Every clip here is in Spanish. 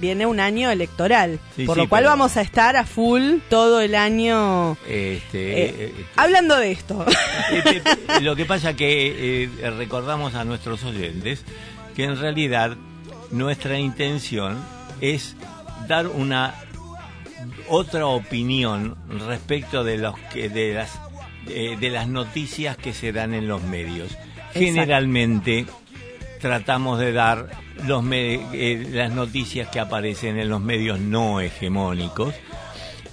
viene un año electoral, Sí, por sí, lo cual pero- vamos a estar a full todo el año Este, eh, eh, hablando de esto. Eh, eh, eh, Lo que pasa que eh, recordamos a nuestros oyentes que en realidad nuestra intención es dar una otra opinión respecto de los que de las eh, de las noticias que se dan en los medios. Generalmente tratamos de dar los eh, las noticias que aparecen en los medios no hegemónicos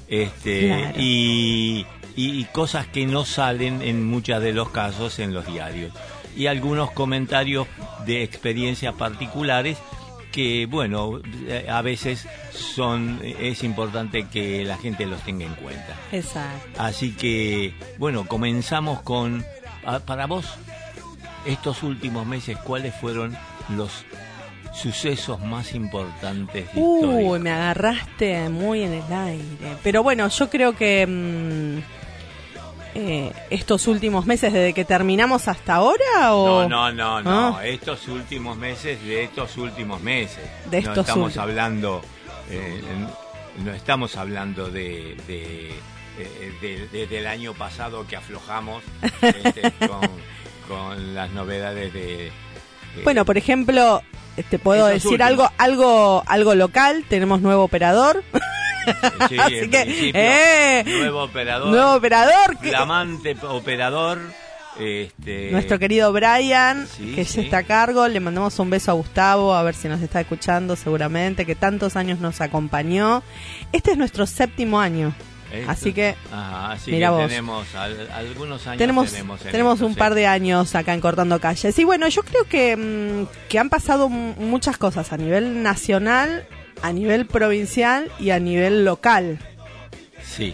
este Claro. y, y- y cosas que no salen en muchos de los casos en los diarios y algunos comentarios de experiencias particulares que bueno a veces son es importante que la gente los tenga en cuenta Exacto. así que bueno comenzamos con ah, para vos estos últimos meses cuáles fueron los sucesos más importantes Uy, históricos? me agarraste muy en el aire. Pero bueno, yo creo que mm, eh, estos últimos meses, desde que terminamos hasta ahora, o No, no, no, no. ¿Ah? Estos últimos meses, de estos últimos meses. De no estos estamos últimos. hablando, eh, no estamos hablando de, de, eh, de- de- del año pasado que aflojamos este, con, con las novedades de. eh, Bueno, por ejemplo, te puedo decir últimos. algo, algo, algo local. Tenemos nuevo operador, sí, así que, eh, nuevo operador, nuevo operador. que- flamante operador. Este, nuestro querido Brian, sí, que sí. ya está a cargo, le mandamos un beso a Gustavo, a ver si nos está escuchando seguramente, que tantos años nos acompañó. Este es nuestro séptimo año. Esto- así que, Ajá, así mira que vos. tenemos al- algunos años tenemos, tenemos, en tenemos esto, un sí. par de años acá en Cortando Calles. Y bueno, yo creo que, mm, que han pasado muchas cosas a nivel nacional, a nivel provincial y a nivel local. Sí,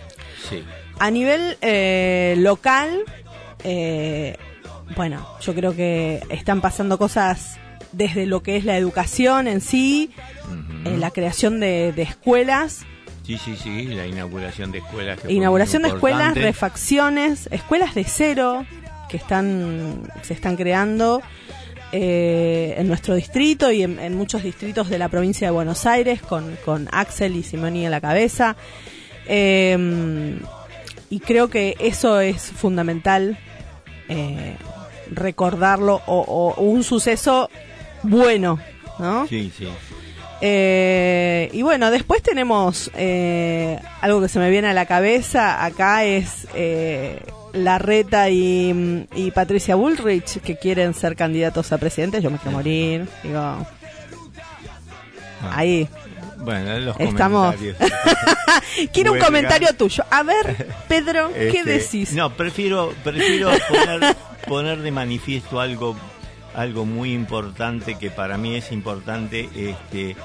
sí. A nivel eh, local, eh, bueno, yo creo que están pasando cosas desde lo que es la educación en sí, eh, la creación de, de escuelas, Sí, sí, sí, la inauguración de escuelas. que inauguración de escuelas, refacciones, escuelas de cero que están se están creando eh, en nuestro distrito y en, en muchos distritos de la provincia de Buenos Aires con, con Axel y Simoni a la cabeza. Eh, y creo que eso es fundamental eh, recordarlo o, o un suceso bueno, ¿no? Sí, sí. Eh, y bueno, después tenemos eh, algo que se me viene a la cabeza. Acá es eh, Larreta y, y Patricia Bullrich que quieren ser candidatos a presidente. Yo me quiero morir. Digo, Ah, ahí. Bueno, los Estamos- comentarios. Quiero un comentario tuyo. A ver, Pedro, ¿qué Este, decís? No, prefiero, prefiero poner, poner de manifiesto algo, algo muy importante que para mí es importante, este,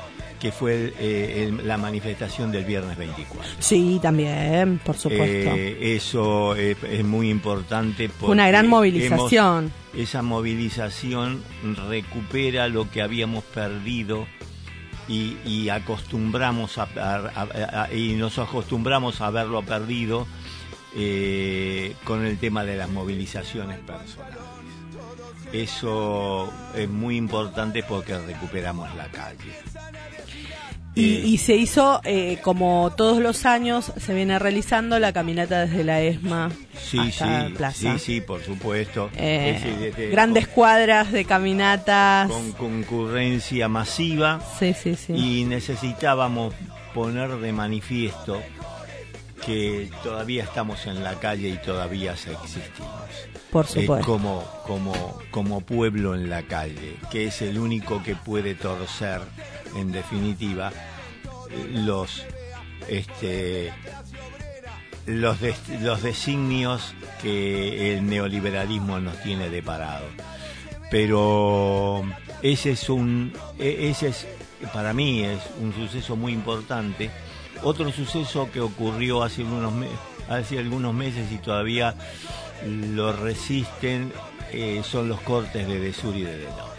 que fue el, eh, el- la manifestación del viernes 24. Sí, también, por supuesto. Eh, eso es, es muy importante. Una gran movilización. hemos- esa movilización recupera lo que habíamos perdido y, y acostumbramos a, a- a- a- y nos acostumbramos a haberlo perdido eh, con el tema de las movilizaciones personales. Eso es muy importante porque recuperamos la calle. Y, Eh, y se hizo, eh, como todos los años, se viene realizando la caminata desde la ESMA sí, hasta sí, Plaza. sí, sí, por supuesto. Eh, Es grandes cuadras de caminatas. con concurrencia masiva Sí, sí, sí. y necesitábamos poner de manifiesto que todavía estamos en la calle y todavía existimos. Por Eh, como, como, como pueblo en la calle, que es el único que puede torcer, en definitiva, los este los, des- los designios que el neoliberalismo nos tiene deparado. Pero ese es un e- ese es para mí es un suceso muy importante. Otro suceso que ocurrió hace unos me- hace algunos meses y todavía lo resisten eh, son los cortes de Desur y de Delao.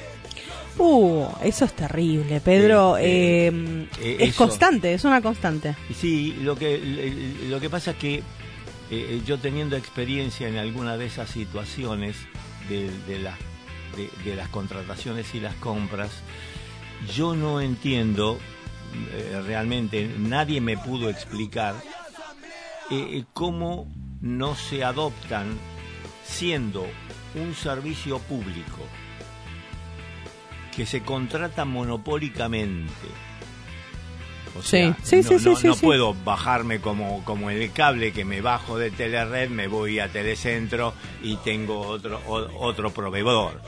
Uh, eso es terrible, Pedro. Eh, eh, eh, es eso. constante, es una constante. Sí, lo que lo que pasa es que yo teniendo experiencia en alguna de esas situaciones de, de, la- de- de las contrataciones y las compras, yo no entiendo realmente nadie me pudo explicar cómo no se adoptan siendo un servicio público que se contrata monopólicamente. O sea, Sí, no, sí, no- sí, no puedo bajarme como, como el cable que me bajo de Telered, me voy a Telecentro y tengo otro, o- otro proveedor.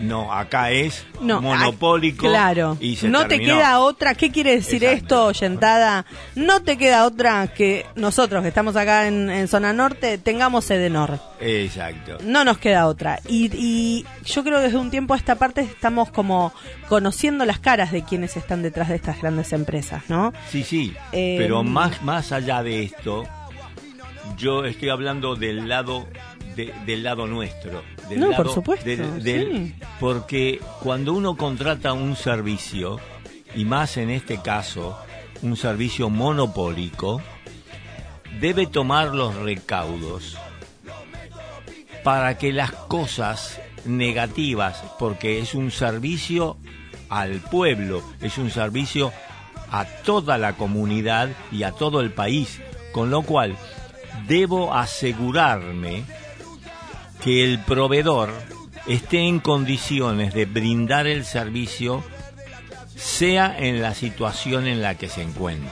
No, acá es No, monopólico claro. y se no te queda otra. ¿Qué quiere decir Exacto. esto, oyentada? No te queda otra que nosotros que estamos acá en, en zona norte tengamos Edenor. Exacto. No nos queda otra. Y, y yo creo que desde un tiempo a esta parte estamos como conociendo las caras de quienes están detrás de estas grandes empresas, ¿no? Sí, sí, Eh, pero más, más allá de esto, yo estoy hablando del lado de- del lado nuestro. Del No, lado por supuesto, del- del- sí. Porque cuando uno contrata un servicio, y más en este caso, un servicio monopólico, debe tomar los recaudos para que las cosas negativas, porque es un servicio al pueblo, es un servicio a toda la comunidad y a todo el país, con lo cual debo asegurarme que el proveedor esté en condiciones de brindar el servicio sea en la situación en la que se encuentre.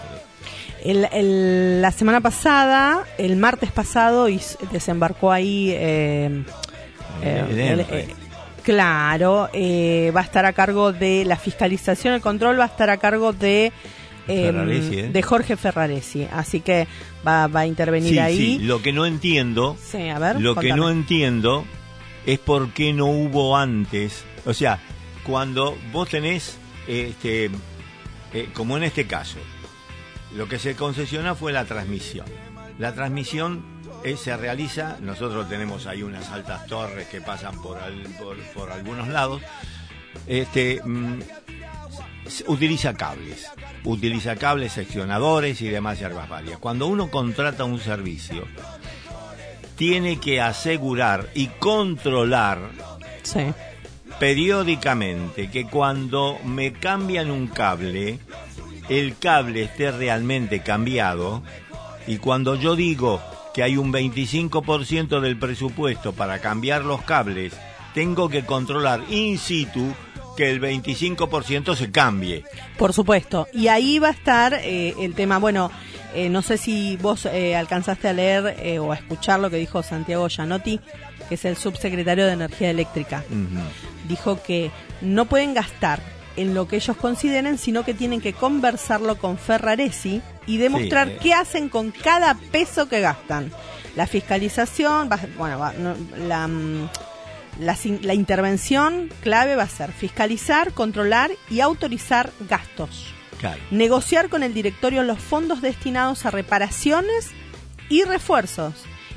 El, el- la semana pasada, el martes pasado, y desembarcó ahí. eh, eh, El el- ENRE. eh, claro, eh, va a estar a cargo de la fiscalización, el control va a estar a cargo de. Ferraresi, ¿eh? de Jorge Ferraresi, así que va, va a intervenir Sí, ahí. sí, lo que no entiendo Sí, a ver. Lo que no entiendo es por qué no hubo antes. O sea, cuando vos tenés, este, eh, como en este caso, lo que se concesiona fue la transmisión. La transmisión eh, se realiza, nosotros tenemos ahí unas altas torres que pasan por, al- por, por algunos lados. Este, mm, utiliza cables, utiliza cables, seccionadores y demás hierbas varias. Cuando uno contrata un servicio, tiene que asegurar y controlar Sí. periódicamente que cuando me cambian un cable, el cable esté realmente cambiado y cuando yo digo que hay un 25% del presupuesto para cambiar los cables, tengo que controlar in situ que el 25% se cambie. Por supuesto. Y ahí va a estar eh, el tema, bueno, eh, no sé si vos eh, alcanzaste a leer o a escuchar lo que dijo Santiago Gianotti, que es el subsecretario de Energía Eléctrica. Dijo que no pueden gastar en lo que ellos consideren, sino que tienen que conversarlo con Ferraresi y demostrar Sí, qué hacen con cada peso que gastan. La fiscalización, va- bueno, va- no, la, mm, la, la intervención clave va a ser fiscalizar, controlar y autorizar gastos. Claro. Negociar con el directorio los fondos destinados a reparaciones y refuerzos.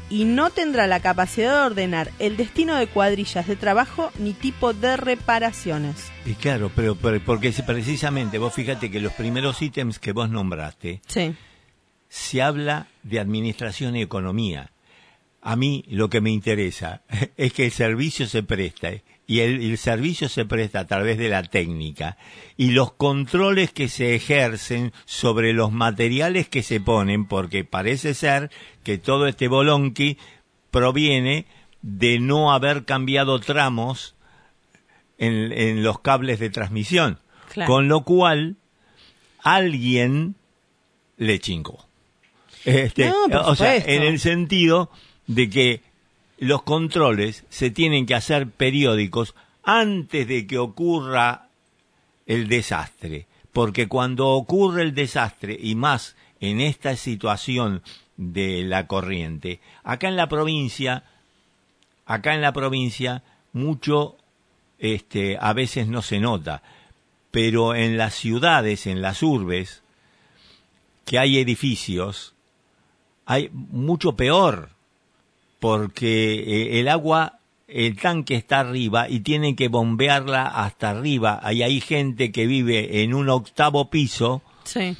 Y no tendrá la capacidad de ordenar el destino de cuadrillas de trabajo ni tipo de reparaciones. Y claro, pero, pero porque si precisamente vos fíjate que los primeros ítems que vos nombraste, Sí, se habla de administración y economía. A mí lo que me interesa es que el servicio se presta y el, el servicio se presta a través de la técnica y los controles que se ejercen sobre los materiales que se ponen, porque parece ser que todo este bolonqui proviene de no haber cambiado tramos en, en los cables de transmisión, Claro. con lo cual alguien le chingó. Este, No, o sea, en el sentido de que los controles se tienen que hacer periódicos antes de que ocurra el desastre, porque cuando ocurre el desastre y más en esta situación de la corriente, acá en la provincia, acá en la provincia mucho este a veces no se nota, pero en las ciudades, en las urbes, que hay edificios, hay mucho peor, porque eh, el agua, el tanque está arriba y tienen que bombearla hasta arriba. Ahí hay gente que vive en un octavo piso sí.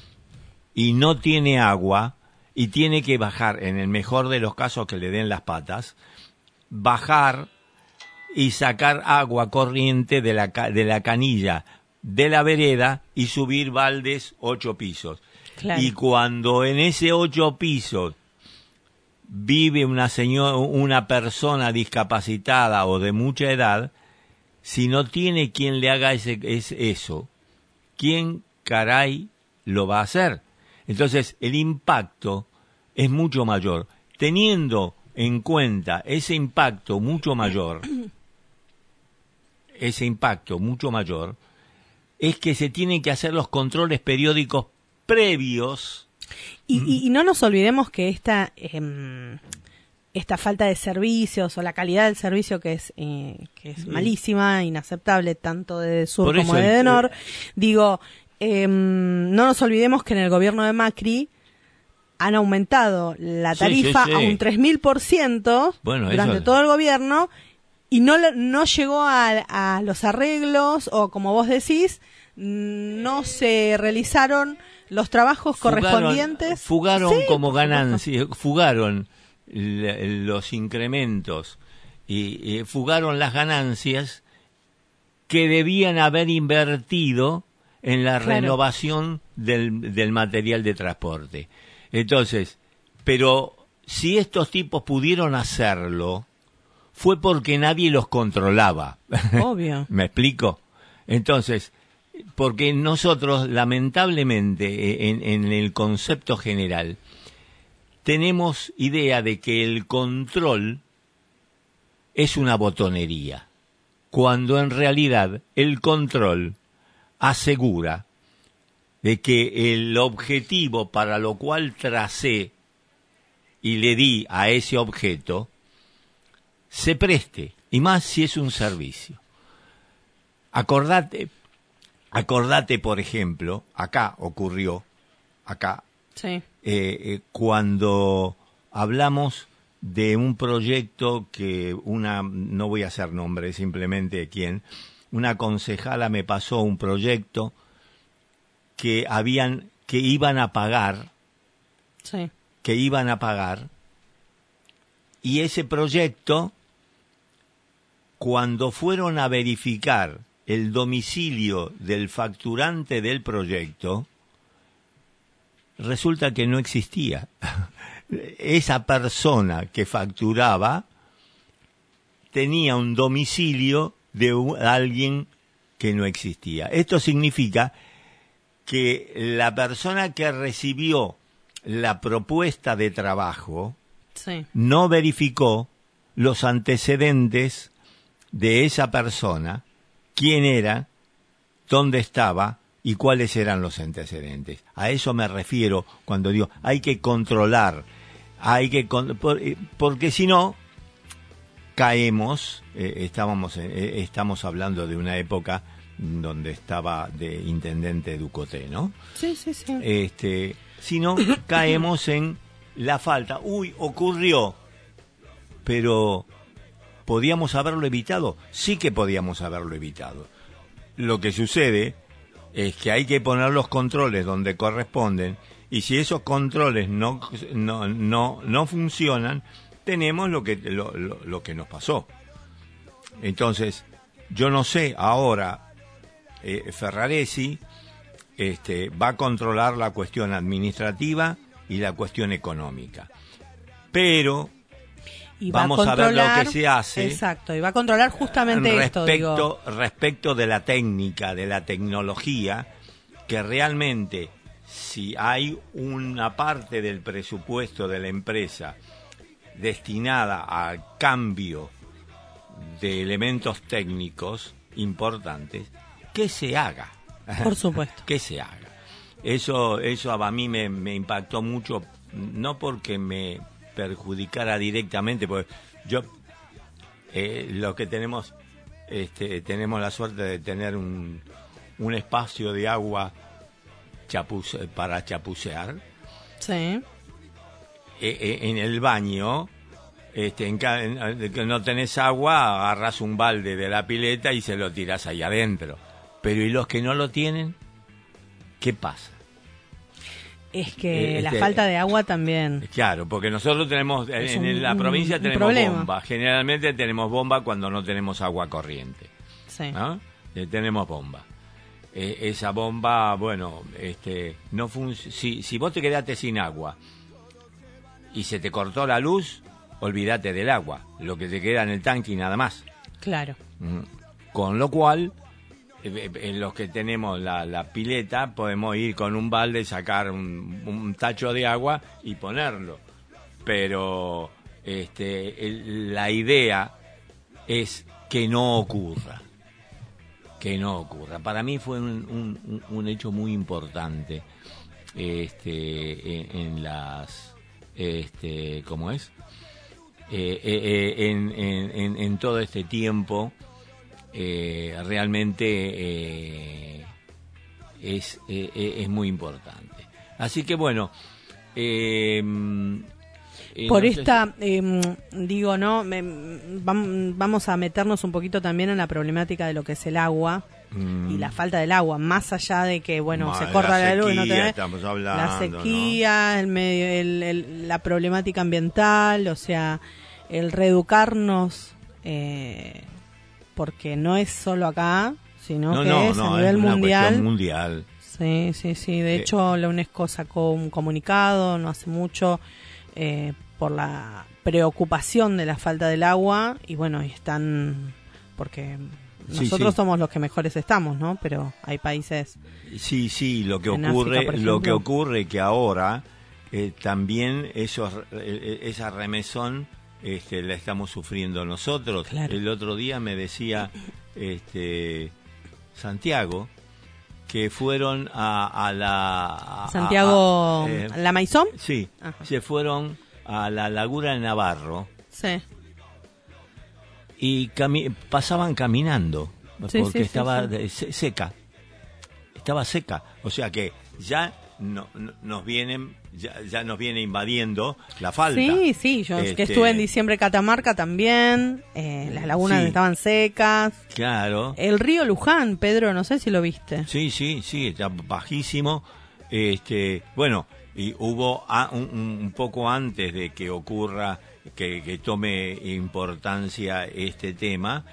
y no tiene agua y tiene que bajar, en el mejor de los casos que le den las patas, bajar y sacar agua corriente de la, de la canilla de la vereda y subir baldes ocho pisos. Claro. Y cuando en ese ocho pisos vive una señora, una persona discapacitada o de mucha edad, si no tiene quien le haga ese, es eso, ¿quién caray lo va a hacer? Entonces el impacto es mucho mayor. Teniendo en cuenta ese impacto mucho mayor, ese impacto mucho mayor, es que se tienen que hacer los controles periódicos previos. Y, y- y no nos olvidemos que esta, em, esta falta de servicios o la calidad del servicio que es, eh, que es malísima, inaceptable, tanto de Sur Por como de el- Nor, digo, em, no nos olvidemos que en el gobierno de Macri han aumentado la tarifa sí, sí. a un 3000% Bueno, durante eso- todo el gobierno y no, no llegó a, a los arreglos o como vos decís, mm, no se realizaron los trabajos Fugaron- correspondientes. Fugaron Sí, como por supuesto. ganancia, fugaron los incrementos y, fugaron las ganancias que debían haber invertido en la Claro. renovación del, del material de transporte. Entonces, pero si estos tipos pudieron hacerlo, fue porque nadie los controlaba. Obvio. ¿Me explico? Entonces, porque nosotros, lamentablemente, en, en el concepto general, tenemos idea de que el control es una botonería, cuando en realidad el control asegura de que el objetivo para lo cual tracé y le di a ese objeto se preste, y más si es un servicio. Acordate, acordate, por ejemplo, acá ocurrió, acá, Sí. eh, eh, cuando hablamos de un proyecto que una, no voy a hacer nombre, simplemente quién, una concejala me pasó un proyecto que habían, que iban a pagar, Sí. que iban a pagar, y ese proyecto, cuando fueron a verificar el domicilio del facturante del proyecto, resulta que no existía. Esa persona que facturaba tenía un domicilio de alguien que no existía. Esto significa que la persona que recibió la propuesta de trabajo Sí. no verificó los antecedentes de esa persona, quién era, dónde estaba y cuáles eran los antecedentes. A eso me refiero cuando digo hay que controlar, hay que con- eh, porque si no caemos, eh, estábamos eh, estamos hablando de una época donde estaba de intendente Ducoté, ¿no? Sí, sí, sí. este, sino caemos en la falta. Uy, ocurrió, pero ¿podíamos haberlo evitado? Sí que podíamos haberlo evitado. Lo que sucede es que hay que poner los controles donde corresponden y si esos controles no, no, no, no funcionan, tenemos lo que, lo, lo- que nos pasó. Entonces, yo no sé ahora, eh, Ferraresi, este, va a controlar la cuestión administrativa y la cuestión económica. Pero Y va vamos a ver lo controlar- que se hace. Exacto, y va a controlar justamente esto, digo. respecto, respecto de la técnica, de la tecnología, que realmente si hay una parte del presupuesto de la empresa destinada al cambio de elementos técnicos importantes, que se haga. Por supuesto. que se haga. Eso, eso a mí me, me impactó mucho, no porque me perjudicara directamente, porque yo, eh, lo que tenemos, este, tenemos la suerte de tener un, un espacio de agua chapuce- para chapucear. Sí. Eh, eh, en el baño, este, en en- eh, que no tenés agua, agarras un balde de la pileta y se lo tiras ahí adentro. Pero ¿y los que no lo tienen? ¿Qué pasa? Es que Eh, la este- falta de agua también. Claro, porque nosotros tenemos, en, Es en un- la un- provincia un tenemos problema. bomba. Generalmente tenemos bomba cuando no tenemos agua corriente. Sí. ¿no? Eh, tenemos bomba. eh, esa bomba, bueno, este, no si, si vos te quedaste sin agua y se te cortó la luz, olvídate del agua, lo que te queda en el tanque y nada más. Claro. Mm. Con lo cual, en los que tenemos la, pileta, podemos ir con un balde, sacar un, tacho de agua y ponerlo. Pero este, la idea es que no ocurra que no ocurra. Para mí fue un, un, hecho muy importante este, en, las, este, ¿cómo es? Eh, eh, eh, en, en, en, todo este tiempo realmente es, es muy importante. Así que bueno, por esta, digo, ¿no? vamos a meternos un poquito también en la problemática de lo que es el agua y la mm. falta del agua, más allá de que, bueno, se corta la, luz, no la sequía, el medio, la problemática ambiental, o sea, el reeducarnos, eh, porque no es solo acá, sino que es a nivel mundial. mundial. Sí, sí, sí. De eh. hecho, la UNESCO sacó un comunicado no hace mucho eh, por la preocupación de la falta del agua y bueno, están porque nosotros somos los que mejores estamos, ¿no? Pero hay países. Sí, sí, lo que ocurre, lo que ocurre que ahora eh, también esos, eh, esa remesón este, la estamos sufriendo nosotros. El otro día me decía este, Santiago que fueron a, la... Santiago, eh, ¿la Maizón? Sí, se fueron a la Laguna de Navarro. Sí. Y pasaban caminando, porque estaba seca. Estaba seca. O sea que ya no, nos vienen ya, nos viene invadiendo la falta. Sí, sí, yo que este, estuve en diciembre en Catamarca también, eh, las lagunas estaban secas. Claro. El río Luján, Pedro, no sé si lo viste. Sí, sí, sí, está bajísimo. Este, bueno, y hubo un, poco antes de que ocurra, que, tome importancia este tema,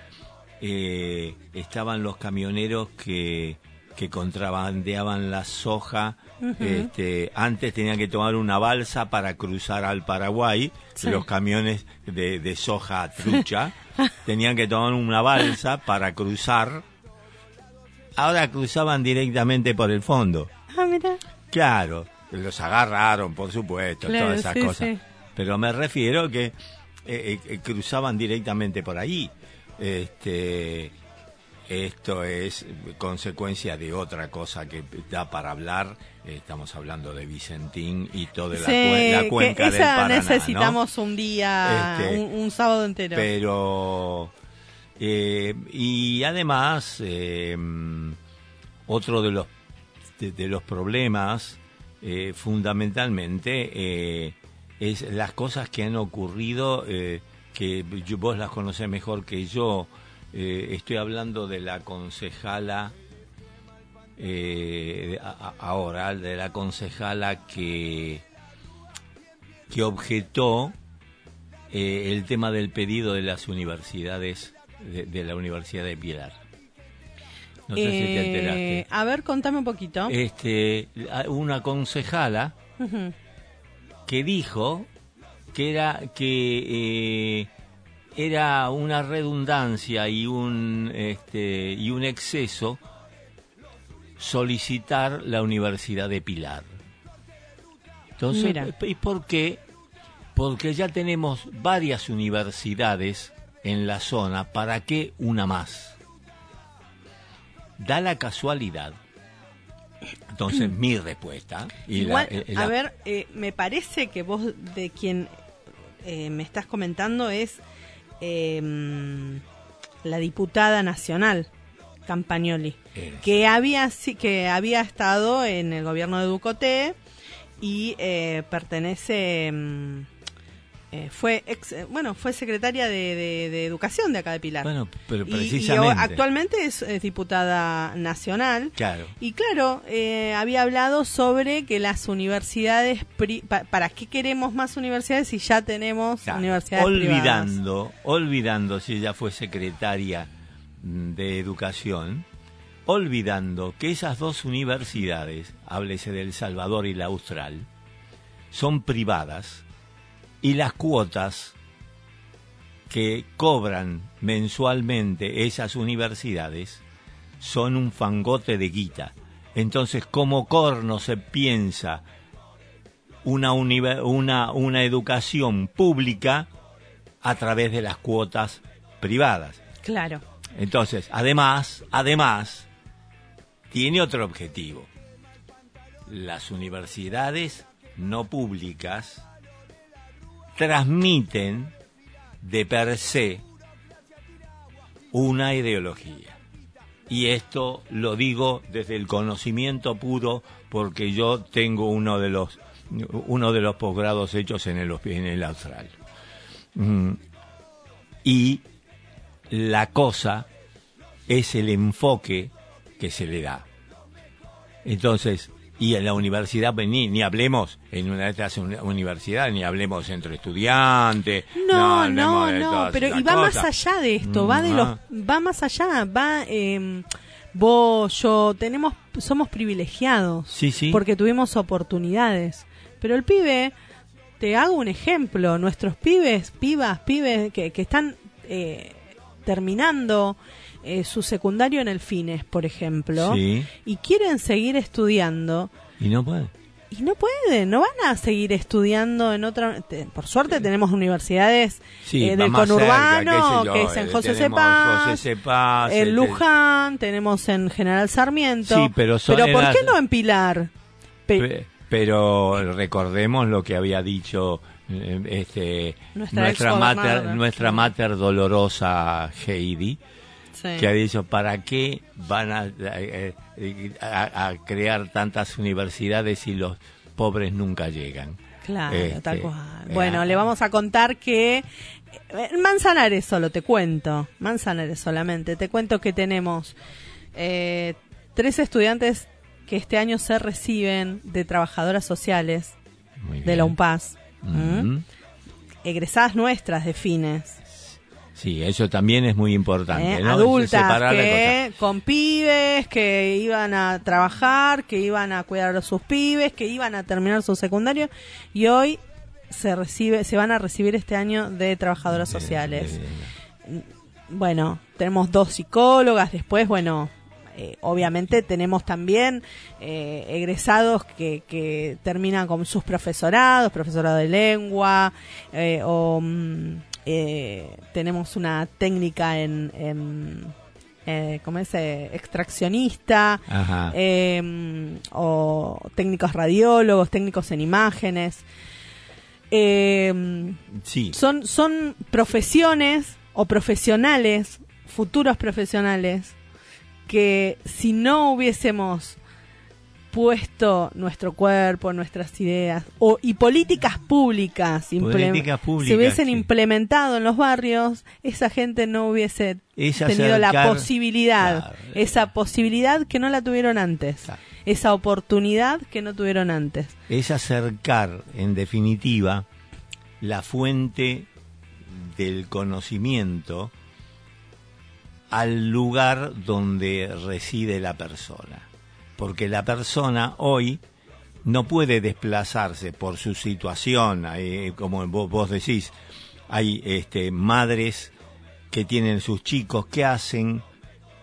eh, estaban los camioneros que, que contrabandeaban la soja este, antes tenían que tomar una balsa para cruzar al Paraguay, los camiones de, soja trucha, tenían que tomar una balsa para cruzar. Ahora cruzaban directamente por el fondo. Ah, mira. Claro, los agarraron, por supuesto, todas esas cosas. Pero me refiero que eh, eh, eh, cruzaban directamente por ahí. Este, esto es consecuencia de otra cosa que da para hablar. Estamos hablando de Vicentín y toda la, cuenca del Paraná. necesitamos un día, este, un, sábado entero. Pero, eh, y además, eh, otro de los, de, los problemas, eh, fundamentalmente, es las cosas que han ocurrido, que vos las conocés mejor que yo, estoy hablando de la concejala, eh, ahora, de la concejala que, que objetó eh, el tema del pedido de las universidades, de, la Universidad de Pilar. No sé si te enteraste. A ver, contame un poquito. Este, una concejala que dijo que era que era una redundancia y un, este, y un exceso solicitar la Universidad de Pilar. Entonces, ¿y por qué? Porque ya tenemos varias universidades en la zona, ¿para qué una más? Da la casualidad. Entonces, mi respuesta. Igual, a ver, eh, me parece que vos de quien eh, me estás comentando es eh, la diputada nacional Campagnoli, que había que había estado en el gobierno de Ducoté y eh, pertenece em, eh, fue ex, eh, bueno fue secretaria de, educación de acá de Pilar. Bueno pero precisamente. y, actualmente es, diputada nacional. Claro. Y claro eh, había hablado sobre que las universidades para qué queremos más universidades si ya tenemos universidades olvidando olvidando si ella fue secretaria de educación olvidando que esas dos universidades, háblese del Salvador y la Austral, son privadas y las cuotas que cobran mensualmente esas universidades son un fangote de guita. Entonces, como corno se piensa una, una, una educación pública a través de las cuotas privadas. Claro. Entonces, además, además, tiene otro objetivo. Las universidades no públicas transmiten de per se una ideología. Y esto lo digo desde el conocimiento puro porque yo tengo uno de los uno de los posgrados hechos en el, en el Austral. Mm. Y la cosa es el enfoque que se le da. Entonces, y en la universidad, pues, ni, ni hablemos en una de estas universidades, ni hablemos entre estudiantes. No, no, no, pero y va más allá de esto, va de los, mm, va más allá, va, eh, vos, yo, tenemos, somos privilegiados. Sí, sí. Porque tuvimos oportunidades. Pero el pibe, te hago un ejemplo, nuestros pibes, pibas, pibes que, que están eh, terminando eh, su secundario en el Fines, por ejemplo, y quieren seguir estudiando. Y no pueden. Y no pueden, no van a seguir estudiando en otra. Por suerte tenemos universidades eh, del conurbano, que es en José Cepaz, en Luján, tenemos en General Sarmiento. Sí, pero, pero ¿por qué no en Pilar? pero recordemos lo que había dicho eh, este, nuestra, mater, nuestra mater dolorosa Heidi que ha dicho, ¿para qué van eh, eh, a, crear tantas universidades si los pobres nunca llegan? Claro, este, tal cual. Eh, bueno, le vamos a contar que Manzanares solo, te cuento, Manzanares solamente, te cuento que tenemos tres estudiantes que este año se reciben de trabajadoras sociales de la UNPAS, egresadas nuestras de fines. Sí, eso también es muy importante. Eh, adultas que, con pibes, que iban a trabajar, que iban a cuidar a sus pibes, que iban a terminar su secundario y hoy se recibe, se van a recibir este año de trabajadoras sociales. Bueno, tenemos dos psicólogas, después, bueno, eh, obviamente tenemos también eh, egresados que, que terminan con sus profesorados, profesorado de lengua, o mm, eh, tenemos una técnica en, en eh, ¿cómo es? Eh, extraccionista, em, o técnicos radiólogos, técnicos en imágenes. Em, sí. son, son profesiones o profesionales, futuros profesionales, que si no hubiésemos puesto nuestro cuerpo, nuestras ideas o y políticas públicas, se hubiesen implementado en los barrios, esa gente no hubiese tenido la posibilidad, esa posibilidad que no la tuvieron antes, esa oportunidad que no tuvieron antes. Es acercar, en definitiva, la fuente del conocimiento al lugar donde reside la persona porque la persona hoy no puede desplazarse por su situación, como vos, decís, hay este, madres que tienen sus chicos, ¿qué hacen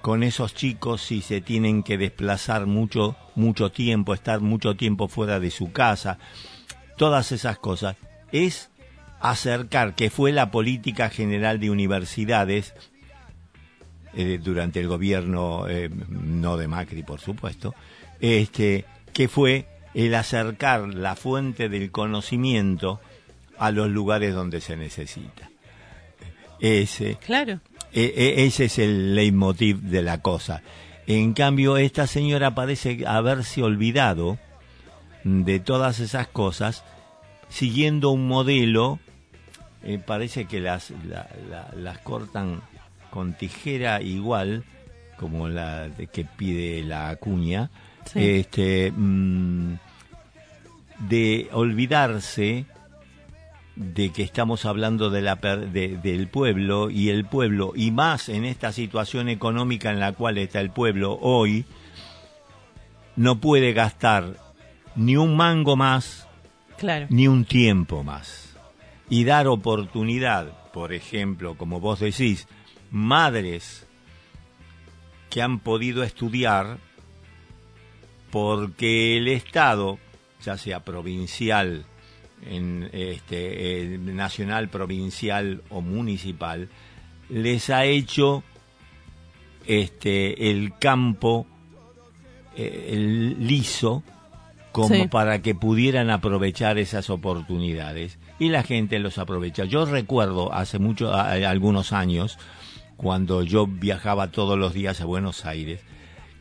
con esos chicos si se tienen que desplazar mucho, mucho tiempo, estar mucho tiempo fuera de su casa? Todas esas cosas. Es acercar, que fue la política general de universidades eh, durante el gobierno, eh, no de Macri, por supuesto, este, que fue el acercar la fuente del conocimiento a los lugares donde se necesita. Ese, claro. E, e, ese es el leitmotiv de la cosa. En cambio, esta señora parece haberse olvidado de todas esas cosas, siguiendo un modelo, eh, parece que las, las cortan con tijera igual, como la que pide la acuña, este, mm, de olvidarse de que estamos hablando de la, de, del pueblo y el pueblo, y más en esta situación económica en la cual está el pueblo hoy, no puede gastar ni un mango más, claro. ni un tiempo más. Y dar oportunidad, por ejemplo, como vos decís, madres que han podido estudiar porque el Estado, ya sea provincial, en este, nacional, provincial o municipal, les ha hecho este, el campo eh, el liso como para que pudieran aprovechar esas oportunidades y la gente los aprovecha. Yo recuerdo hace mucho, algunos años, cuando yo viajaba todos los días a Buenos Aires,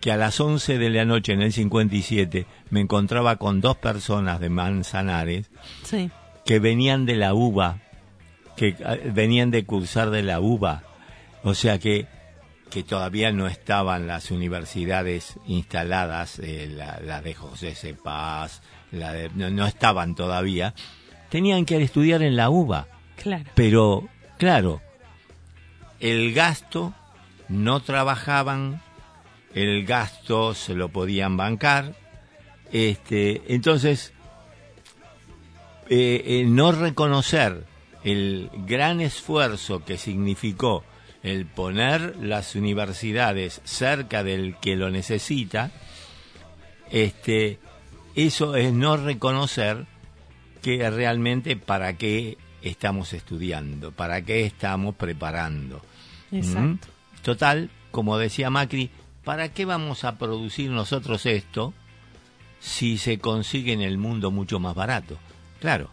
que a las 11 de la noche en el 57 me encontraba con dos personas de Manzanares que venían de la uva, que ah, venían de cursar de la uva. O sea que, que todavía no estaban las universidades instaladas, eh, la, de José Cepaz, la no, no, estaban todavía. Tenían que estudiar en la. Claro. Pero, claro, el gasto, no trabajaban, el gasto se lo podían bancar. Este, entonces, eh, no reconocer el gran esfuerzo que significó el poner las universidades cerca del que lo necesita, este, eso es no reconocer que realmente para qué estamos estudiando, para qué estamos preparando. Exacto. Total, como decía Macri, ¿para qué vamos a producir nosotros esto si se consigue en el mundo mucho más barato? Claro,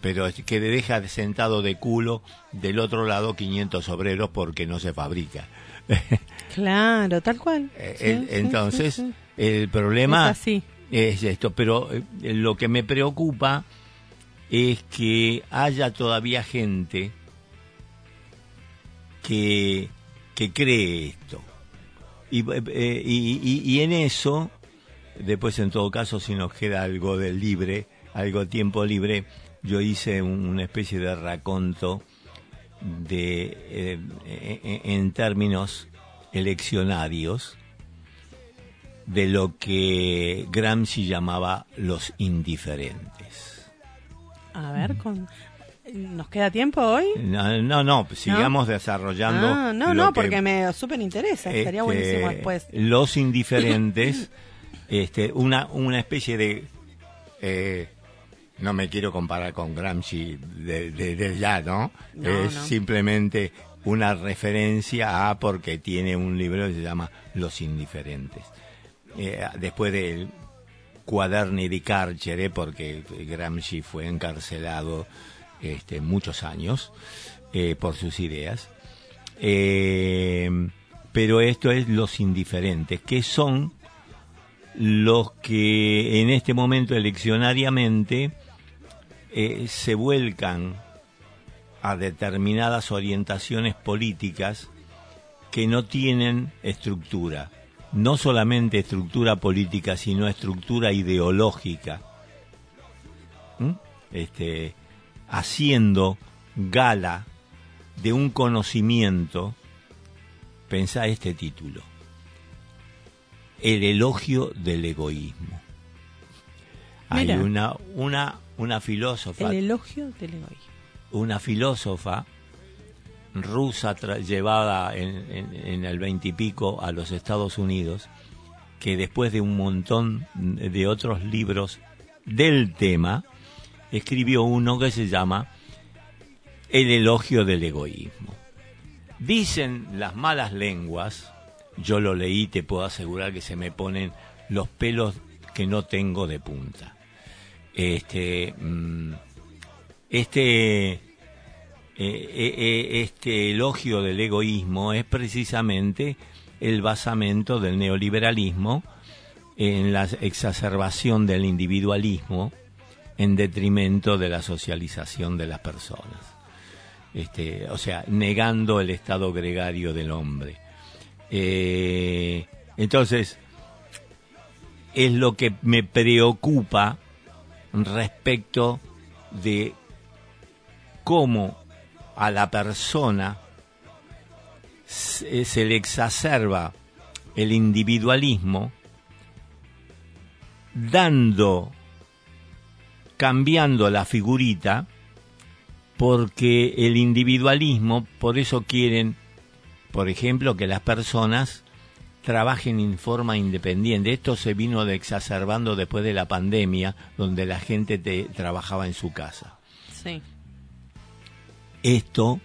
pero que deja sentado de culo del otro lado 500 obreros porque no se fabrica. Claro, tal cual. Eh, entonces, el problema es, esto, pero eh, lo que me preocupa es que haya todavía gente que, que cree esto. Eh, y, y, en eso, después en todo caso, si nos queda algo del libre, algo tiempo libre, yo hice una especie de raconto de, eh, eh, en términos eleccionarios de lo que Gramsci llamaba los indiferentes. A ver, con, ¿Nos queda tiempo hoy? No, no, sigamos desarrollando. Ah, no, no, porque me súper interesa, estaría este, buenísimo después. Los indiferentes, este, una, una especie de. Eh, no me quiero comparar con Gramsci de, ya, ¿no? es simplemente una referencia a porque tiene un libro que se llama Los indiferentes. Eh, después del Cuaderni di Carcere, porque Gramsci fue encarcelado este, muchos años eh, por sus ideas. Eh, pero esto es los indiferentes, que son los que en este momento eleccionariamente eh, se vuelcan a determinadas orientaciones políticas que no tienen estructura, no solamente estructura política, sino estructura ideológica. ¿Mm? Este, haciendo gala de un conocimiento, pensá este título, el elogio del egoísmo. Hay una, una, una filósofa. El elogio del egoísmo. Una filósofa rusa llevada en, en el veintipico a los Estados Unidos, que después de un montón de otros libros del tema, escribió uno que se llama El elogio del egoísmo. Dicen las malas lenguas, yo lo leí, te puedo asegurar que se me ponen los pelos que no tengo de punta. Este, mm, este, eh, eh, eh, este elogio del egoísmo es precisamente el basamento del neoliberalismo en la exacerbación del individualismo en detrimento de la socialización de las personas. Este, o sea, negando el estado gregario del hombre. Eh, entonces, es lo que me preocupa respecto de cómo a la persona se, se le exacerba el individualismo dando, cambiando la figurita, porque el individualismo, por eso quieren, por ejemplo, que las personas trabajen en forma independiente. Esto se vino de exacerbando después de la pandemia, donde la gente te, trabajaba en su casa. Sí. Esto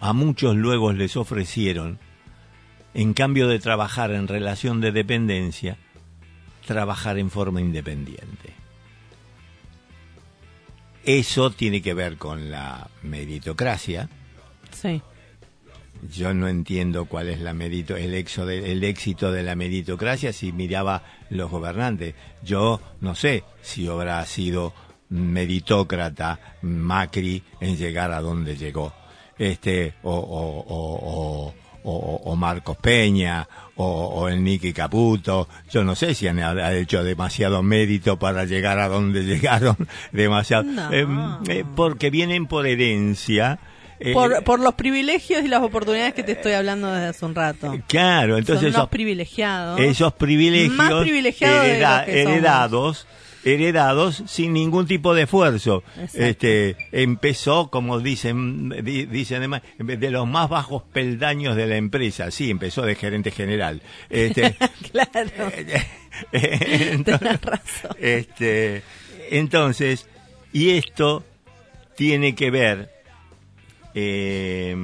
a muchos luego les ofrecieron, en cambio de trabajar en relación de dependencia, trabajar en forma independiente. Eso tiene que ver con la meritocracia. Sí. Yo no entiendo cuál es la merito, el, de- el éxito de la meritocracia si miraba los gobernantes. Yo no sé si habrá sido meritócrata Macri en llegar a donde llegó. Este, o, o, o, o, o- o Marcos Peña, o, o el Nicky Caputo. Yo no sé si han ha hecho demasiado mérito para llegar a donde llegaron. Demasiado. No. Em, eh, porque vienen por herencia. eh, Por, por los privilegios y las oportunidades que te estoy hablando desde hace un rato. Claro, entonces Son esos, privilegiados. esos privilegios Más privilegiados hereda- heredados, heredados sin ningún tipo de esfuerzo. Exacto. Este empezó, como dicen, di- dicen además, de los más bajos peldaños de la empresa. Sí, empezó de gerente general. Este, claro. entonces, razón. este, entonces, y esto tiene que ver, eh,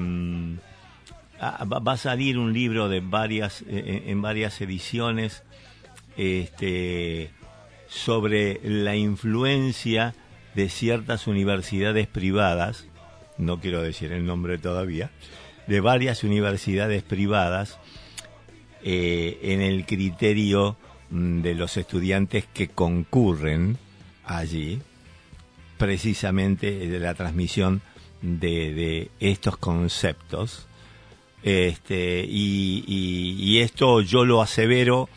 ah, va va a salir un libro de varias, eh, en varias ediciones, este, sobre la influencia de ciertas universidades privadas, no quiero decir el nombre todavía, de varias universidades privadas eh, en el criterio mm, de los estudiantes que concurren allí, precisamente de la transmisión de, de estos conceptos. Este, y, y- y esto yo lo asevero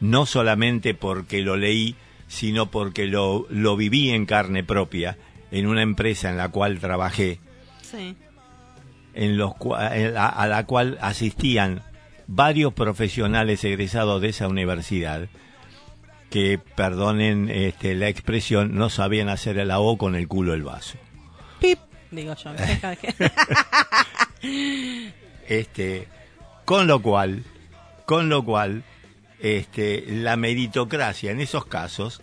no solamente porque lo leí, sino porque lo, lo viví en carne propia en una empresa en la cual trabajé Sí. en los en la- a la cual asistían varios profesionales egresados de esa universidad que, perdonen este, la expresión, no sabían hacer el O con el culo el vaso. Pip, digo yo. Este, con lo cual, con lo cual, este, la meritocracia en esos casos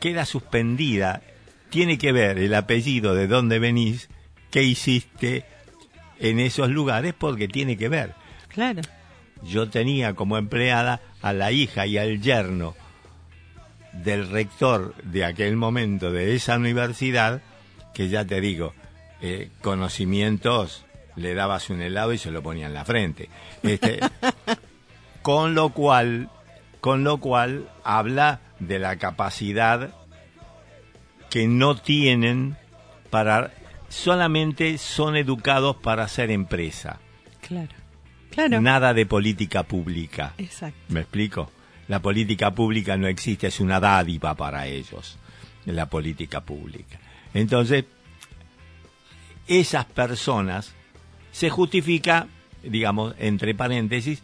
queda suspendida. Tiene que ver el apellido de dónde venís, qué hiciste en esos lugares, porque tiene que ver. claro. Yo tenía como empleada a la hija y al yerno del rector de aquel momento de esa universidad, que ya te digo, eh, conocimientos, le dabas un helado y se lo ponía en la frente. Este, con lo cual, con lo cual habla de la capacidad que no tienen para solamente son educados para hacer empresa. Claro. Claro. Nada de política pública. Exacto. ¿Me explico? La política pública no existe, es una dádiva para ellos, la política pública. Entonces, esas personas se justifica, digamos, entre paréntesis,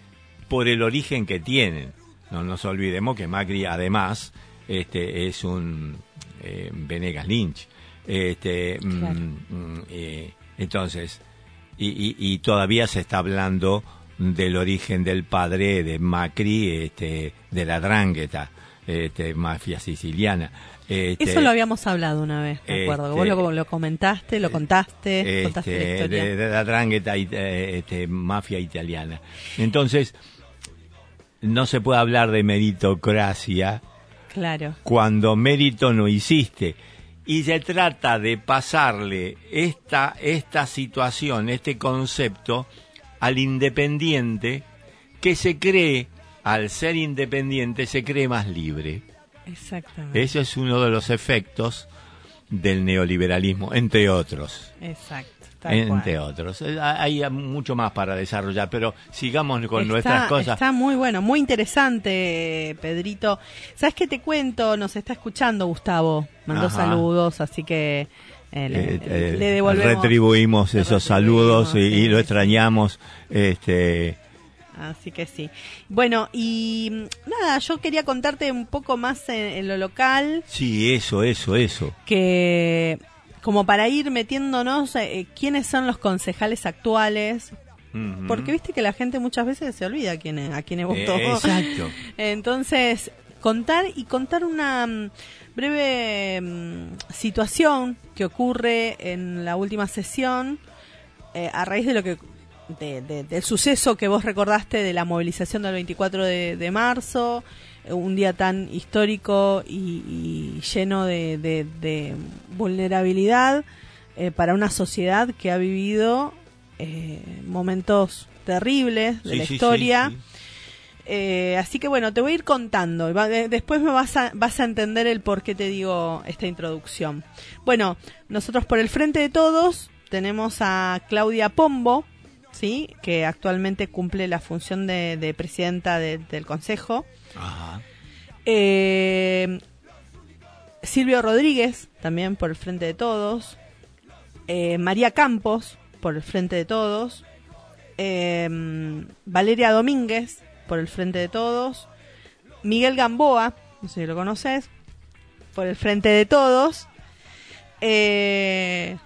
por el origen que tienen. No nos olvidemos que Macri, además, este, es un eh, Venegas Lynch. Este, mm, Claro. mm, eh, entonces, y, y- y todavía se está hablando del origen del padre de Macri, este, de la Drangheta, este, mafia siciliana. Este, Eso lo habíamos hablado una vez, me acuerdo. que Vos este, lo, lo comentaste, lo contaste, contaste la este, historia. de, de la Drangheta, eh, este, mafia italiana. Entonces, no se puede hablar de meritocracia Claro. cuando mérito no hiciste. Y se trata de pasarle esta, esta situación, este concepto, al independiente que se cree, al ser independiente, se cree más libre. Exactamente. Ese es uno de los efectos del neoliberalismo, entre otros. Exacto. Entre otros. Eh, Hay mucho más para desarrollar, pero sigamos con Está- nuestras cosas. Está muy bueno, muy interesante, Pedrito. ¿Sabes qué te cuento? Nos está escuchando Gustavo. Mandó Ajá. saludos, así que Eh, Eh, le, eh, le devolvemos. retribuimos le esos retribuimos, saludos y, lo extrañamos. Este, Así que sí. Bueno, y nada, yo quería contarte un poco más en, en lo local, sí, eso, eso, eso. que como para ir metiéndonos eh, quiénes son los concejales actuales, porque viste que la gente muchas veces se olvida quién es- a quiénes Eh, votó. exacto. Entonces, contar y contar una mm, breve mm, situación que ocurre en la última sesión eh, a raíz de lo que de- de- del suceso que vos recordaste de la movilización del 24 de, de marzo, eh, un día tan histórico y, y lleno de, de- de vulnerabilidad eh, para una sociedad que ha vivido eh, momentos terribles de Sí, la sí, historia. sí. Eh, así que bueno, te voy a ir contando. y va- de- después me vas a, vas a entender el por qué te digo esta introducción. Bueno, nosotros por el Frente de Todos tenemos a Claudia Pombo, ¿sí? que actualmente cumple la función de, de presidenta de- del Consejo. Eh, Silvio Rodríguez, también por el Frente de Todos. Eh, María Campos, por el Frente de Todos. Eh, Valeria Domínguez, por el Frente de Todos. Miguel Gamboa, no sé si lo conoces, por el Frente de Todos. Eh,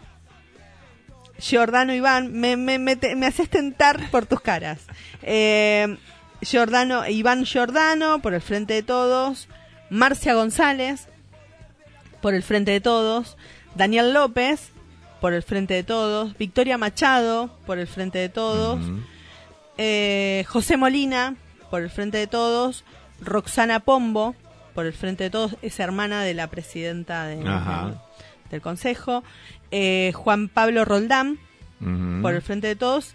Giordano Iván, me, me haces tentar por tus caras. Eh, Giordano, Iván Giordano, por el Frente de Todos. Marcia González, por el Frente de Todos. Daniel López, por el Frente de Todos. Victoria Machado, por el Frente de Todos. Eh, José Molina, por el Frente de Todos. Roxana Pombo, por el Frente de Todos, es hermana de la presidenta de- del Consejo. Eh, Juan Pablo Roldán, por el Frente de Todos.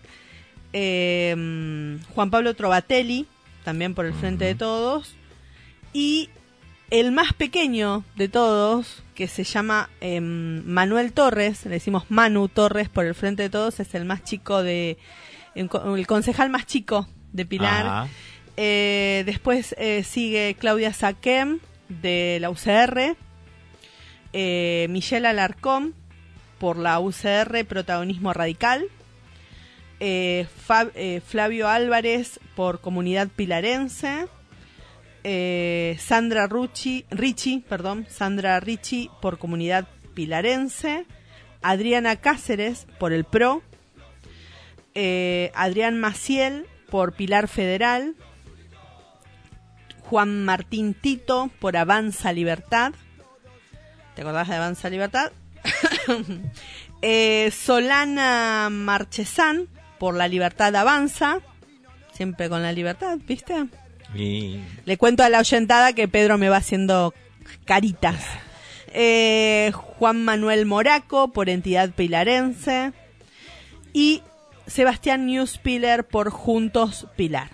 Eh, mm, Juan Pablo Trovatelli, también por el Frente de Todos. Y el más pequeño de todos, que se llama em, Manuel Torres, le decimos Manu Torres por el Frente de Todos, es el más chico de. El, co- el concejal más chico de Pilar. Eh, después eh, sigue Claudia Saquem de la UCR, eh, Michelle Alarcón por la UCR Protagonismo Radical, eh, eh, Flavio Álvarez por Comunidad Pilarense, eh, Sandra Rucci, Ricci, perdón, Sandra Ricci por Comunidad Pilarense, Adriana Cáceres por el PRO, Adrián Maciel por Pilar Federal, Juan Martín Tito por Avanza Libertad. ¿Te acordás de Avanza Libertad? Solana Marchesán por La Libertad Avanza. Siempre con la libertad, ¿viste? Y- Le cuento a la oyentada que Pedro me va haciendo caritas. Eh, Juan Manuel Moraco por Entidad Pilarense. Y Sebastián Newspiller por Juntos Pilar.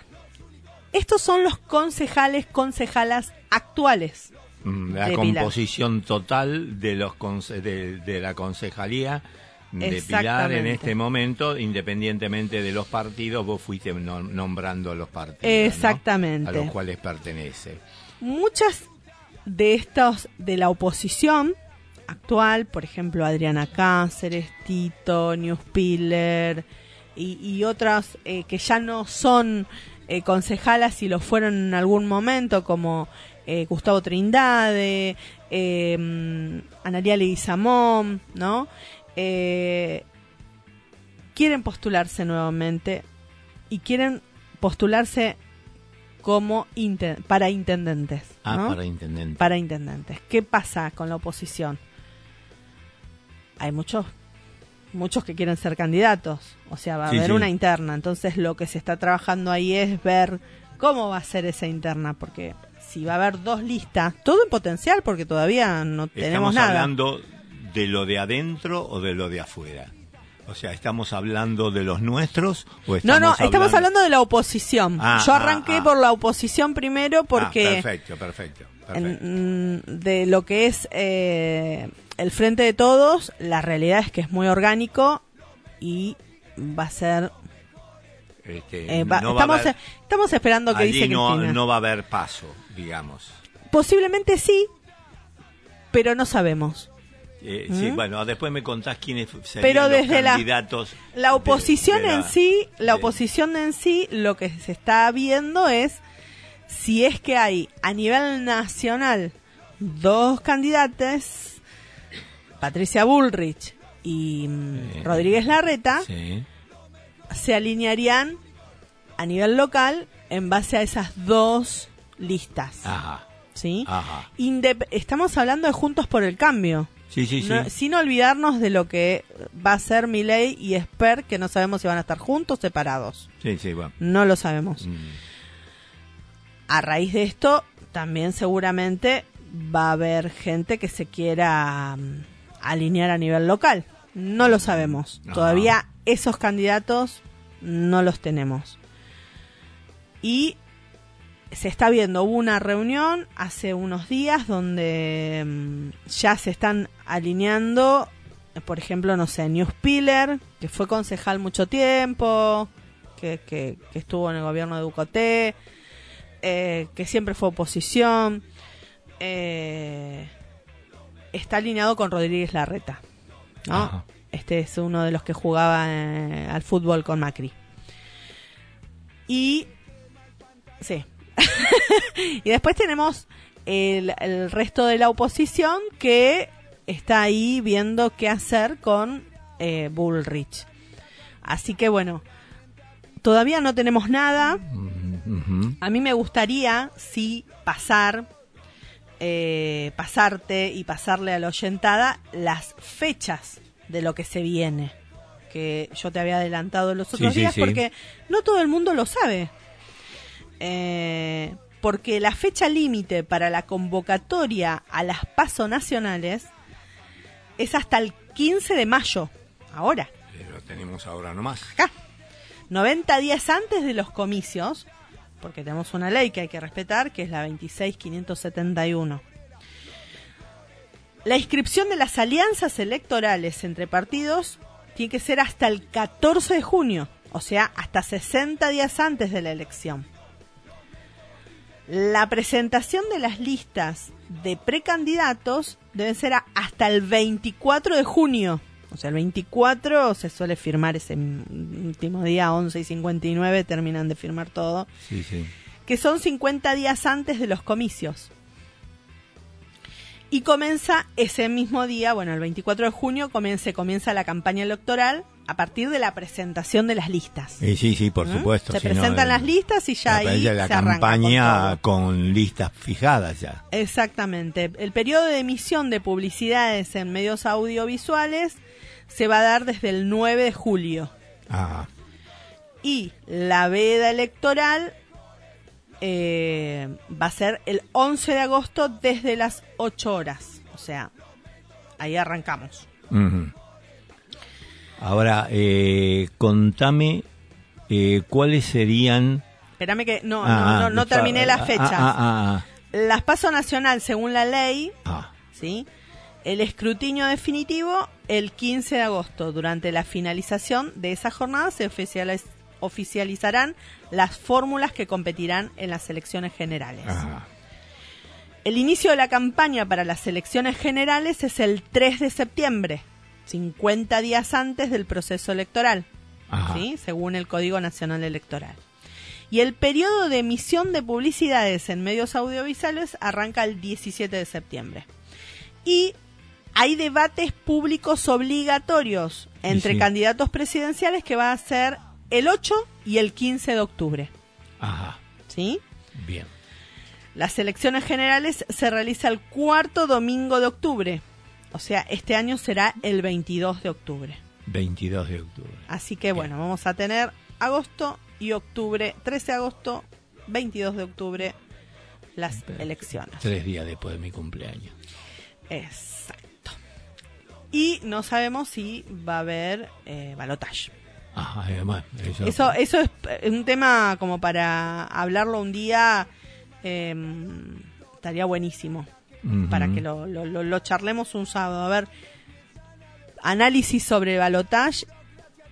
Estos son los concejales, concejalas actuales. Mm, La Pilar. composición total de los de la concejalía de Pilar en este momento, independientemente de los partidos, vos fuiste no- nombrando los partidos ¿no? Exactamente. a los cuales pertenece. Muchas de estos de la oposición actual, por ejemplo, Adriana Cáceres, Tito, Newspiller y, y otras eh, que ya no son eh, concejalas y lo fueron en algún momento, como eh, Gustavo Trindade, eh, mm, Analia Leguizamón, ¿no? Eh, quieren postularse nuevamente y quieren postularse como inten- para intendentes. Ah, ¿no? para intendente. para intendentes. ¿Qué pasa con la oposición? Hay muchos muchos que quieren ser candidatos, o sea, va a Sí, haber sí. una interna, entonces lo que se está trabajando ahí es ver cómo va a ser esa interna, porque si va a haber dos listas, todo en potencial, porque todavía no tenemos ¿Estamos nada. hablando de lo de adentro o de lo de afuera? O sea, ¿estamos hablando de los nuestros o No, estamos no, estamos hablando de la oposición. Ah, Yo ah, arranqué ah. por la oposición primero porque... Perfecto, perfecto. perfecto. en- mm, de lo que es eh, el frente de todos, la realidad es que es muy orgánico y va a ser. Este, eh, va- no a estamos, haber- estamos esperando que allí dice no, Cristina. no va a haber paso, digamos. Posiblemente sí, pero no sabemos. Eh, sí, bueno, después me contás quiénes serían Pero los desde la- candidatos. La de- oposición de la- en sí, la oposición en sí, lo que se está viendo es si es que hay a nivel nacional dos candidatos, Patricia Bullrich y mm, Sí. Rodríguez Larreta, Sí. se alinearían a nivel local en base a esas dos listas. Ajá, ¿sí? ajá. Indep- estamos hablando de Juntos por el Cambio. Sí, sí, sí. Sin olvidarnos de lo que va a ser Milei y Esper, que no sabemos si van a estar juntos o separados. Sí, sí, bueno. No lo sabemos. Mm. A raíz de esto, también seguramente va a haber gente que se quiera mm, alinear a nivel local. No lo sabemos. Ajá. Todavía esos candidatos no los tenemos. Y se está viendo, hubo una reunión hace unos días donde mm, ya se están alineando, por ejemplo, no sé, Newspiller, que fue concejal mucho tiempo, que, que- que estuvo en el gobierno de Ducoté, eh, que siempre fue oposición, eh, está alineado con Rodríguez Larreta. ¿no? Ajá. Este es uno de los que jugaba eh, al fútbol con Macri. Y. Sí. y después tenemos el, el resto de la oposición que está ahí viendo qué hacer con eh, Bullrich. Así que bueno, todavía no tenemos nada. A mí me gustaría, sí, pasar, eh, pasarte y pasarle a la oyentada las fechas de lo que se viene. Que yo te había adelantado los otros Sí, sí, días sí. porque no todo el mundo lo sabe. Eh, porque la fecha límite para la convocatoria a las PASO nacionales es hasta el 15 de mayo. Ahora Lo tenemos ahora nomás. acá. 90 días antes de los comicios, porque tenemos una ley que hay que respetar, que es la 26571. La inscripción de las alianzas electorales entre partidos tiene que ser hasta el 14 de junio, o sea, hasta 60 días antes de la elección. La presentación de las listas de precandidatos deben ser hasta el 24 de junio. O sea, el 24 se suele firmar ese último día, 11 y 59 terminan de firmar todo, Sí, sí. que son 50 días antes de los comicios. Y comienza ese mismo día, bueno, el 24 de junio comienza, comienza la campaña electoral a partir de la presentación de las listas. Sí, sí, sí, por ¿Mm? supuesto. Se si presentan el- las listas y ya ahí la se arranca con campaña con, listas fijadas ya. Exactamente. El periodo de emisión de publicidades en medios audiovisuales se va a dar desde el 9 de julio. Ah, Y la veda electoral eh, va a ser el 11 de agosto desde las 8 horas. O sea, ahí arrancamos. Ahora, eh, contame eh, cuáles serían... Espérame que no, Ah, no, no, no ah, terminé ah, las fechas. Ah, Las paso nacional según la ley, ¿sí? El escrutinio definitivo el 15 de agosto. Durante la finalización de esa jornada se oficializ- oficializarán las fórmulas que competirán en las elecciones generales. El inicio de la campaña para las elecciones generales es el 3 de septiembre, 50 días antes del proceso electoral. ¿sí? según el Código Nacional Electoral. Y el periodo de emisión de publicidades en medios audiovisuales arranca el 17 de septiembre. Y hay debates públicos obligatorios entre sí. candidatos presidenciales que va a ser el 8 y el 15 de octubre. Ajá. ¿Sí? Bien. Las elecciones generales se realiza el cuarto domingo de octubre. O sea, este año será el 22 de octubre. 22 de octubre. Así que bueno, vamos a tener agosto y octubre, 13 de agosto, 22 de octubre, las elecciones. Tres días después de mi cumpleaños. Exacto. Y no sabemos si va a haber eh, balotaje. Ajá, además. Eso, Eso, eso es eh, un tema como para hablarlo un día. eh, estaría buenísimo. Para que lo, lo, lo- lo charlemos un sábado. A ver, análisis sobre balotage,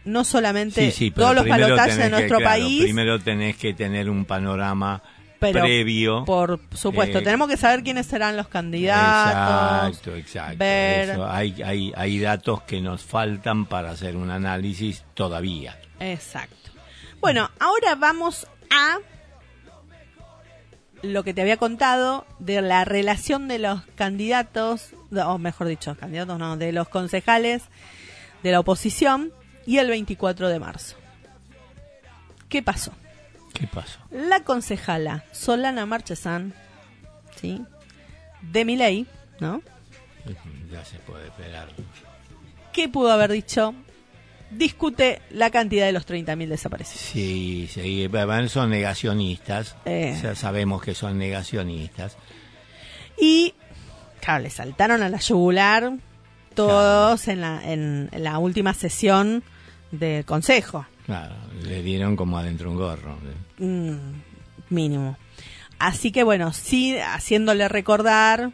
no solamente Sí, sí, pero todos los balotajes de que, nuestro claro, país, Primero tenés que tener un panorama Pero, previo. Por supuesto, Eh, tenemos que saber quiénes serán los candidatos. Exacto, exacto. ver- Eso, hay, hay, hay datos que nos faltan para hacer un análisis todavía. Exacto. Bueno, ahora vamos a lo que te había contado de la relación de los candidatos, o mejor dicho, candidatos no, de los concejales de la oposición y el 24 de marzo. ¿Qué pasó? ¿Qué pasó? La concejala Solana Marchesán, ¿sí? De Miley, ¿no? Ya se puede esperar. ¿Qué pudo haber dicho? Discute la cantidad de los 30.000 desaparecidos. Sí, sí, son negacionistas. Eh. Ya sabemos que son negacionistas. Y, claro, le saltaron a la yugular todos en, la, en, en la última sesión del consejo. Claro, le dieron como adentro un gorro. Mm, mínimo. Así que, bueno, sí, haciéndole recordar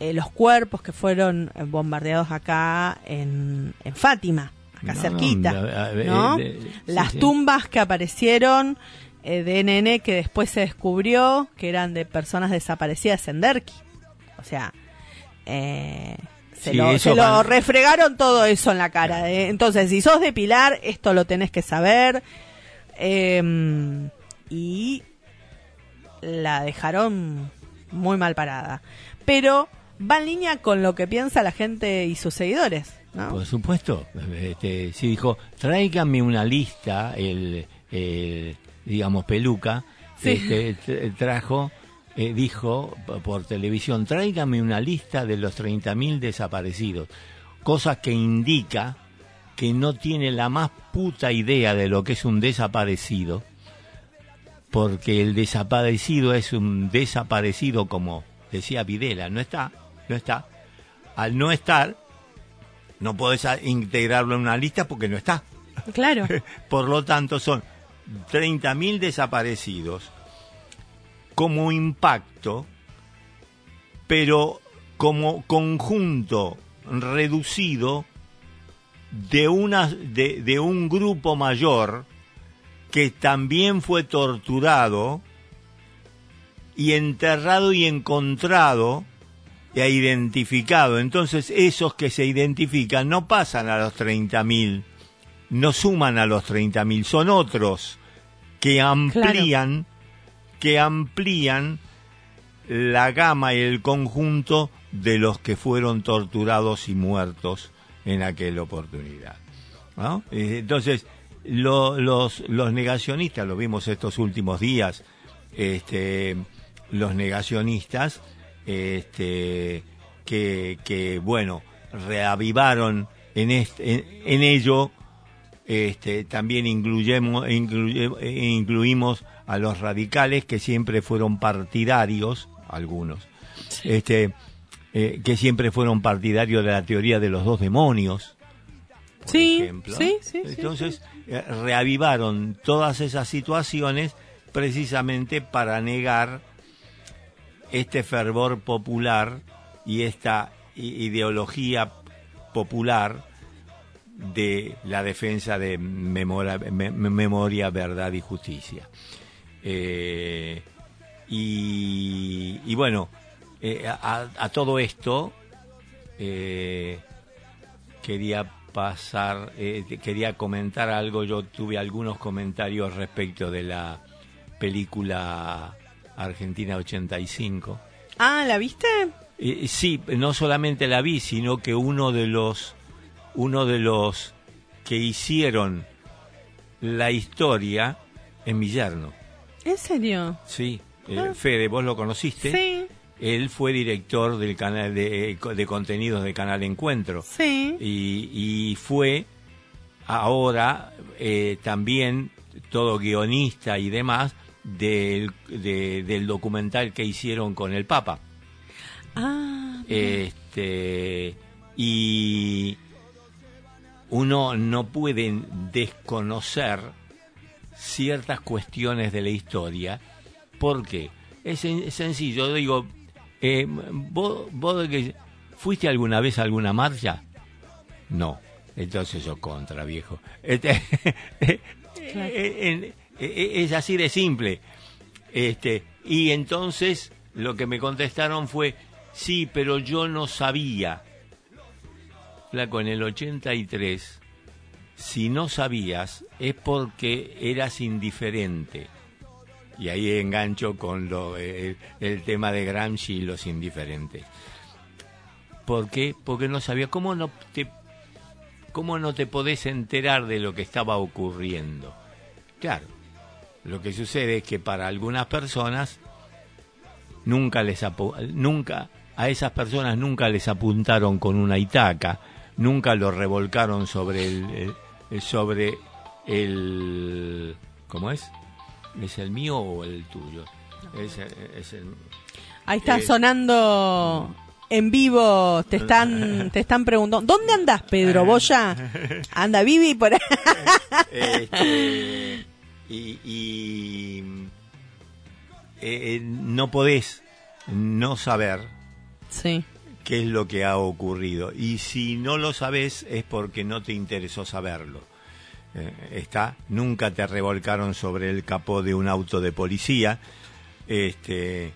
eh, los cuerpos que fueron eh, bombardeados acá en, en Fátima, acá No, cerquita. ¿no? eh, Las sí. tumbas que aparecieron eh, de NN que después se descubrió que eran de personas desaparecidas en Derqui. O sea, eh, se, Sí, lo, se refregaron todo eso en la cara. eh. Entonces, si sos de Pilar, esto lo tenés que saber. Eh, y la dejaron muy mal parada. Pero va en línea con lo que piensa la gente y sus seguidores. ¿No? Por supuesto. Este, sí dijo, tráigame una lista, el, el, digamos, Peluca, Sí. este, tra- trajo, eh, dijo por televisión, tráigame una lista de los 30.000 desaparecidos. Cosa que indica que no tiene la más puta idea de lo que es un desaparecido, porque el desaparecido es un desaparecido como decía Videla, no está, no está. Al no estar, no podés integrarlo en una lista porque no está. Claro. Por lo tanto, son 30.000 desaparecidos como impacto, pero como conjunto reducido de, una, de, de un grupo mayor que también fue torturado y enterrado y encontrado e identificado. Entonces esos que se identifican no pasan a los 30.000, no suman a los 30.000, son otros que amplían, que amplían la gama y el conjunto de los que fueron torturados y muertos en aquella oportunidad. ¿no? Eh, Entonces, lo- los, los negacionistas, lo vimos estos últimos días, este, los negacionistas, este, que, que, bueno, reavivaron en, este, en, en ello, este, también incluyemos, incluye- incluimos a los radicales que siempre fueron partidarios, algunos, este, eh, que siempre fueron partidarios de la teoría de los dos demonios, por Sí, ejemplo. sí, sí, sí, Entonces, eh, reavivaron todas esas situaciones precisamente para negar este fervor popular y esta ideología popular de la defensa de memoria, me- memoria verdad y justicia. Eh, y, bueno, eh, a, todo esto eh, quería pasar, quería comentar algo. Yo tuve algunos comentarios respecto de la película Argentina 85. Ah, ¿la viste? Eh, sí, no solamente la vi, sino que uno de los uno de los que hicieron la historia en mi yerno. ¿En serio? Sí, eh, Ah. Fede, vos lo conociste. Sí, Él fue director del canal de, eh, de contenidos del canal Encuentro sí. y, y fue ahora eh, también todo guionista y demás del, de- del documental que hicieron con el Papa. Ah, Este, y uno no puede desconocer ciertas cuestiones de la historia. ¿Por qué? Es, sen- es sencillo. Digo, eh, ¿vos, vos que- fuiste alguna vez a alguna marcha? No. Entonces yo contra, viejo. Este, Claro. en- es así de simple. Este, y entonces lo que me contestaron fue, sí, pero yo no sabía. Flaco, en el 83, si no sabías es porque eras indiferente. Y ahí engancho con lo, el, el tema de Gramsci y los indiferentes. ¿Por qué? Porque no sabía. ¿Cómo no te, cómo no te podés enterar de lo que estaba ocurriendo? Claro, lo que sucede es que para algunas personas nunca les nunca a esas personas nunca les apuntaron con una itaca, nunca lo revolcaron sobre el, el sobre el ¿cómo es? ¿Es el mío o el tuyo? Es, es el, Ahí está sonando en vivo, te están te están preguntando, ¿dónde andás, Pedro? ¿Vos ya? Anda Vivi por ahí. este, y, y eh, eh, no podés no saber sí. qué es lo que ha ocurrido. Y si no lo sabes es porque no te interesó saberlo. Eh, está, nunca te revolcaron sobre el capó de un auto de policía. Este,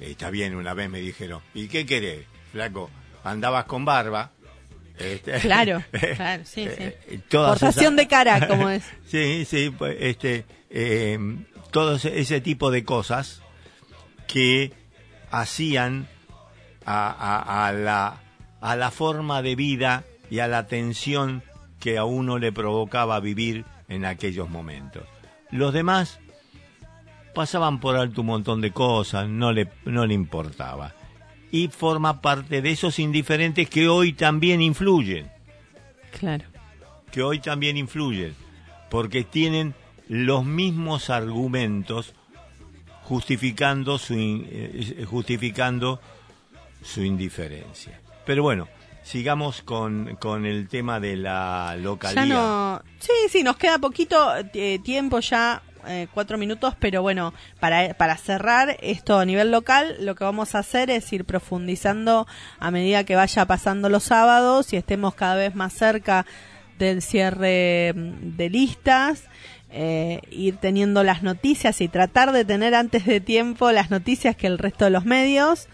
está bien, una vez me dijeron, ¿y qué querés, flaco? Andabas con barba. Este, claro, claro, sí, sí. Portación de cara, como es. sí, sí, pues, este, eh, todo ese tipo de cosas que hacían a, a, a, la, a la forma de vida y a la tensión que a uno le provocaba vivir en aquellos momentos. Los demás pasaban por alto un montón de cosas, no le, no le importaba. Y forma parte de esos indiferentes que hoy también influyen. Claro. Que hoy también influyen. Porque tienen los mismos argumentos justificando su, eh, justificando su indiferencia. Pero bueno, sigamos con, con el tema de la localidad. Ya no, sí, sí, nos queda poquito eh, tiempo ya, eh, cuatro minutos, pero bueno, para, para cerrar esto a nivel local, lo que vamos a hacer es ir profundizando a medida que vaya pasando los sábados y estemos cada vez más cerca del cierre mm, de listas. Eh, ir teniendo las noticias y tratar de tener antes de tiempo las noticias que el resto de los medios.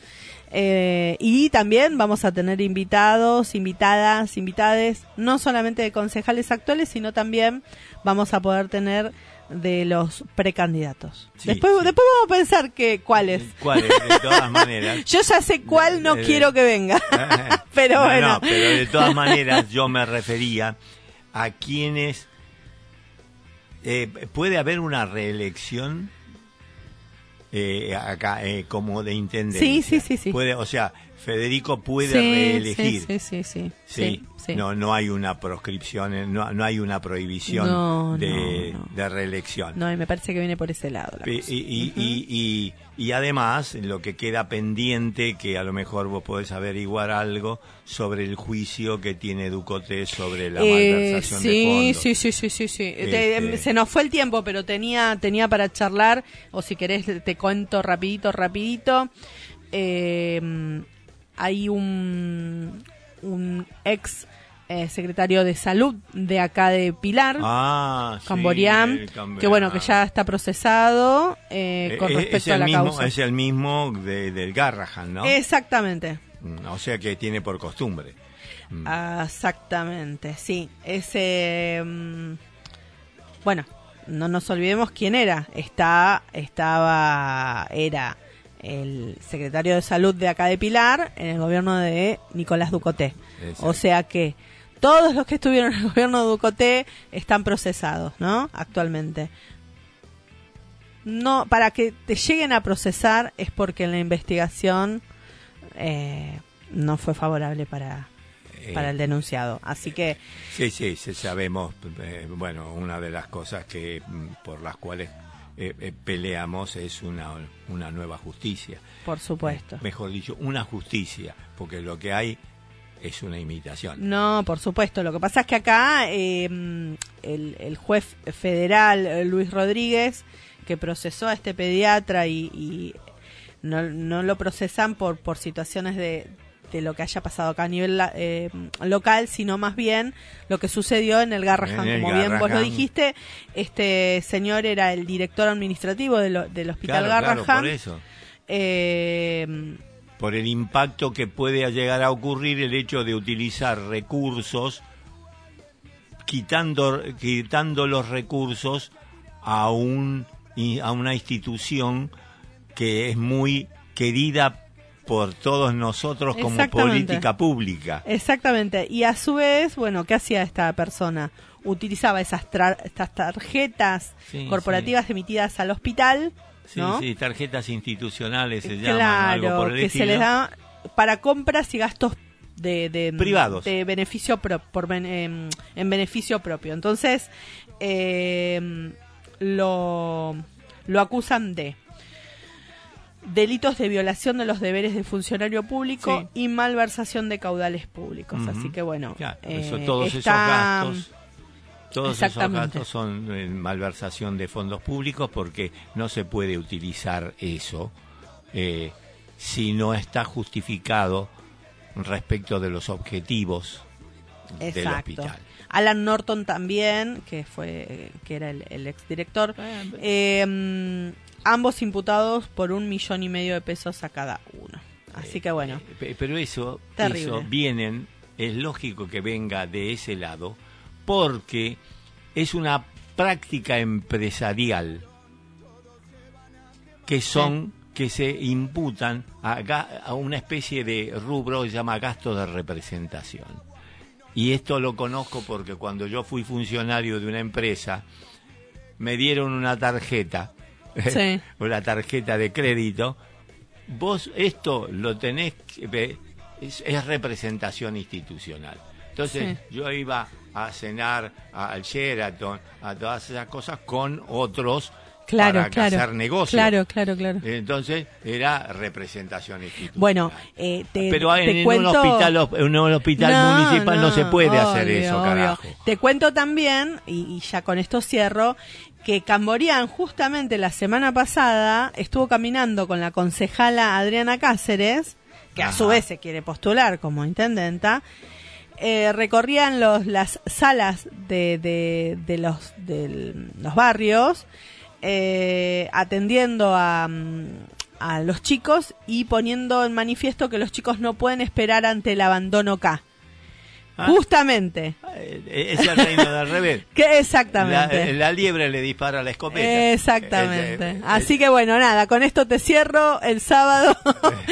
Eh, y también vamos a tener invitados, invitadas, invitades, no solamente de concejales actuales, sino también vamos a poder tener de los precandidatos. Sí, después, sí. después vamos a pensar que cuáles. ¿Cuáles? De todas maneras. Yo ya sé cuál no Eh, eh, quiero que venga. pero No, bueno. no, pero de todas maneras yo me refería a quienes... eh, ¿Puede haber una reelección eh, acá eh, como de intendencia? Sí, sí, sí, sí. Puede, o sea, Federico puede Sí, reelegir. Sí, sí, sí, sí. Sí. No, no hay una proscripción, eh, no, no hay una prohibición No, de, no, no. de reelección. No, y me parece que viene por ese lado. la Y, cosa. y, y, y, y- y además, lo que queda pendiente, que a lo mejor vos podés averiguar algo sobre el juicio que tiene Ducote sobre la Eh, malversación de fondos. sí, sí, sí, sí, sí. Te- Este- se nos fue el tiempo, pero tenía, tenía para charlar, o si querés te cuento rapidito, rapidito. Eh, hay un, un ex eh, secretario de salud de acá de Pilar, Ah, Camborián, que bueno, que ya está procesado eh, Eh, con eh, respecto es el a la mismo, causa. Es el mismo de- del Garrahan, ¿no? Exactamente. Mm, O sea que tiene por costumbre. Mm. Exactamente, sí. Ese. mm, bueno, no nos olvidemos quién era. Está, estaba, era el secretario de salud de acá de Pilar en el gobierno de Nicolás Ducoté. Exacto. O sea que todos los que estuvieron en el gobierno de Ducoté están procesados, ¿no? Actualmente. No, para que te lleguen a procesar es porque la investigación eh, no fue favorable para, Eh, para el denunciado. Así que Sí, sí, sí, sabemos, eh, bueno, una de las cosas que mm, por las cuales eh, eh, peleamos es una, una nueva justicia. Por supuesto. Mejor dicho, una justicia, porque lo que hay es una imitación. No, por supuesto. Lo que pasa es que acá eh, el, el juez federal eh, Luis Rodríguez, que procesó a este pediatra y, y no, no lo procesan por, por situaciones de, de lo que haya pasado acá a nivel eh, local, sino más bien lo que sucedió en el Garrahan. En el Como bien vos lo dijiste, este señor era el director administrativo de lo- del Hospital Claro, claro, Garrahan. por eso. Eh, Por el impacto que puede llegar a ocurrir el hecho de utilizar recursos, quitando, quitando los recursos a, un, a una institución que es muy querida por todos nosotros como política pública. Exactamente. Y a su vez, bueno, ¿qué hacía esta persona? Utilizaba esas tra- estas tarjetas Sí, corporativas emitidas al hospital, Sí, ¿no? sí, tarjetas institucionales se llaman, claro, algo por el que estilo. se les da para compras y gastos de, de- Privados. de beneficio pro- por ben- em, en beneficio propio. Entonces em, lo lo acusan de delitos de violación de los deberes de funcionario público Sí. y malversación de caudales públicos. Así que bueno, Claro, eh, eso, todos esos está- gastos todos esos gastos son eh, malversación de fondos públicos porque no se puede utilizar eso eh, si no está justificado respecto de los objetivos del hospital. Alan Norton también, que fue que era el, el exdirector, eh, ambos imputados por un millón y medio de pesos a cada uno. Así que bueno, Eh, pe- Pero eso, eso vienen, es lógico que venga de ese lado, porque es una práctica empresarial que son, que se imputan a, a una especie de rubro que se llama gasto de representación. Y esto lo conozco porque cuando yo fui funcionario de una empresa, me dieron una tarjeta, Sí. una tarjeta de crédito, vos esto lo tenés, que es, es representación institucional. Entonces yo iba a cenar al Sheraton, a todas esas cosas con otros claro, para claro. hacer negocio. Claro, claro, claro. Entonces era representación institucional. Bueno, eh, te, Pero te en, cuento... un hospital, en un hospital No, municipal no, se puede hacer eso, obvio. carajo. Te cuento también, y, y ya con esto cierro, que Camborián justamente la semana pasada estuvo caminando con la concejala Adriana Cáceres, que a su vez se quiere postular como intendenta, eh, recorrían los, las salas de, de, de los, de los barrios, eh, atendiendo a, mm, a los chicos y poniendo en manifiesto que los chicos no pueden esperar ante el abandono acá. Ah. Justamente. Eh, Es el reino del revés. Que exactamente. La, la liebre le dispara la escopeta. Exactamente. Eh, eh, Así que bueno, nada, con esto te cierro el sábado.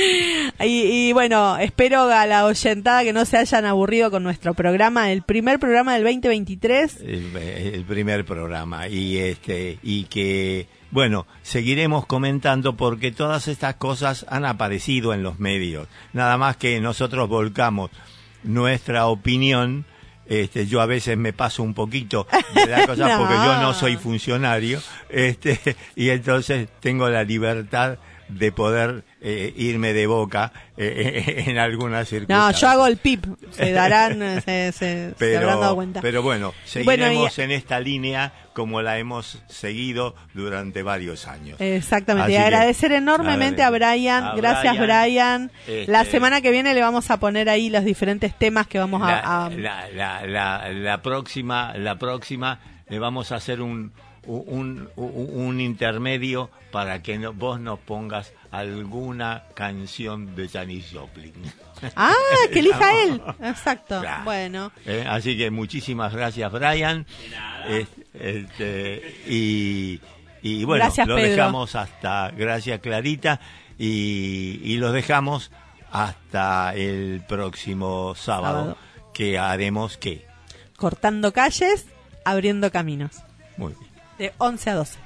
y, y bueno, espero a la oyentada que no se hayan aburrido con nuestro programa, el primer programa del 2023. el, el primer programa y este y que bueno seguiremos comentando porque todas estas cosas han aparecido en los medios nada más que nosotros volcamos nuestra opinión este, yo a veces me paso un poquito de la cosa No. porque yo no soy funcionario este, y entonces tengo la libertad de poder eh, irme de boca eh, en algunas No, circunstancias. yo hago el pip. Se darán, se, se- se habrán dado cuenta. pero bueno, Bueno, seguiremos y- en esta línea como la hemos seguido durante varios años. Exactamente. Así y que, agradecer enormemente a Brian. a Gracias, Brian. Este, La semana que viene le vamos a poner ahí los diferentes temas que vamos la, a... a- la- la- la- la próxima, la próxima le vamos a hacer un, un, un- un intermedio para que no- vos nos pongas alguna canción de Janis Joplin. Ah, que elija él. Exacto. Claro. Bueno. Eh, así que muchísimas gracias, Brian. Es- este, y, y bueno, Gracias, lo Pedro. dejamos hasta, gracias Clarita, y, y los dejamos hasta el próximo sábado, Sábado. que haremos qué. Cortando calles, abriendo caminos. Muy bien. De 11 a 12.